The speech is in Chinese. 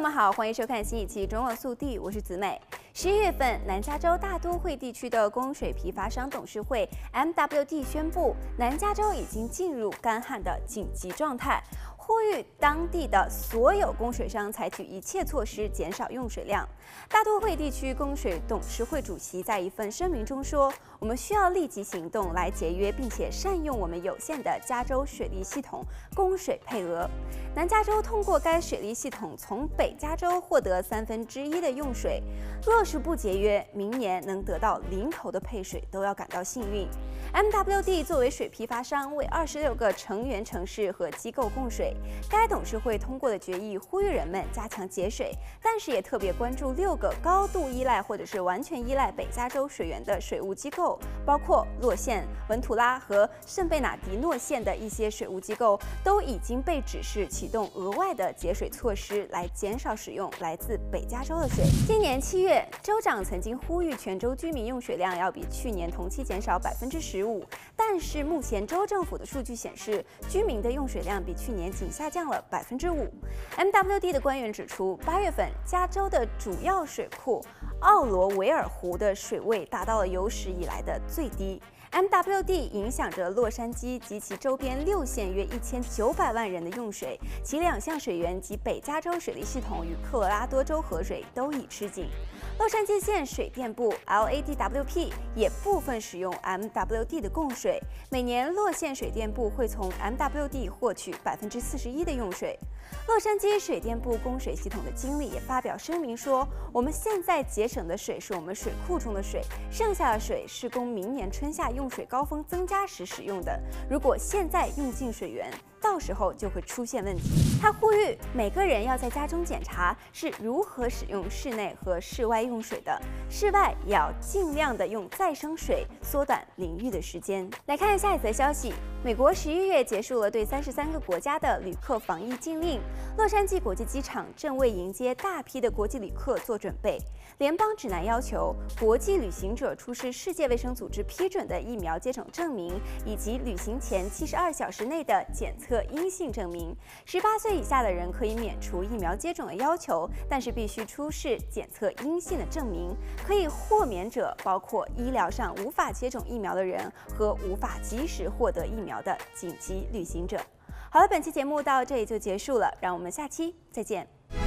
友们好，欢迎收看新一期《中国速递》，我是子美。十一月份，南加州大都会地区的供水批发商董事会 （MWD） 宣布，南加州已经进入干旱的紧急状态。呼吁当地的所有供水商采取一切措施减少用水量。大都会地区供水董事会主席在一份声明中说：“我们需要立即行动来节约并且善用我们有限的加州水利系统供水配额。南加州通过该水利系统从北加州获得三分之一的用水。若是不节约，明年能得到零头的配水都要感到幸运。” MWD 作为水批发商，为二十六个成员城市和机构供水。该董事会通过的决议呼吁人们加强节水，但是也特别关注六个高度依赖或者是完全依赖北加州水源的水务机构，包括洛县、文图拉和圣贝纳迪诺县的一些水务机构都已经被指示启动额外的节水措施，来减少使用来自北加州的水。今年七月，州长曾经呼吁全州居民用水量要比去年同期减少百分之十。五，但是目前州政府的数据显示，居民的用水量比去年仅下降了百分之五。MWD 的官员指出，八月份加州的主要水库奥罗维尔湖的水位达到了有史以来的最低。MWD 影响着洛杉矶及其周边六县约一千九百万人的用水，其两项水源及北加州水利系统与科罗拉多州河水都已吃紧。洛杉矶县水电部 LADWP 也部分使用 MWD 的供水，每年洛县水电部会从 MWD 获取百分之四十一的用水。洛杉矶水电部供水系统的经理也发表声明说：“我们现在节省的水是我们水库中的水，剩下的水是供明年春夏用水高峰增加时使用的。如果现在用尽水源，到时候就会出现问题。”他呼吁每个人要在家中检查是如何使用室内和室外用水的，室外也要尽量的用再生水，缩短淋浴的时间。来看下一则消息。美国十一月结束了对三十三个国家的旅客防疫禁令，洛杉矶国际机场正为迎接大批的国际旅客做准备。联邦指南要求国际旅行者出示世界卫生组织批准的疫苗接种证明，以及旅行前七十二小时内的检测个阴性证明。十八岁以下的人可以免除疫苗接种的要求，但是必须出示检测阴性的证明。可以豁免者包括医疗上无法接种疫苗的人和无法及时获得疫苗的紧急旅行者。好了，本期节目到这里就结束了，让我们下期再见。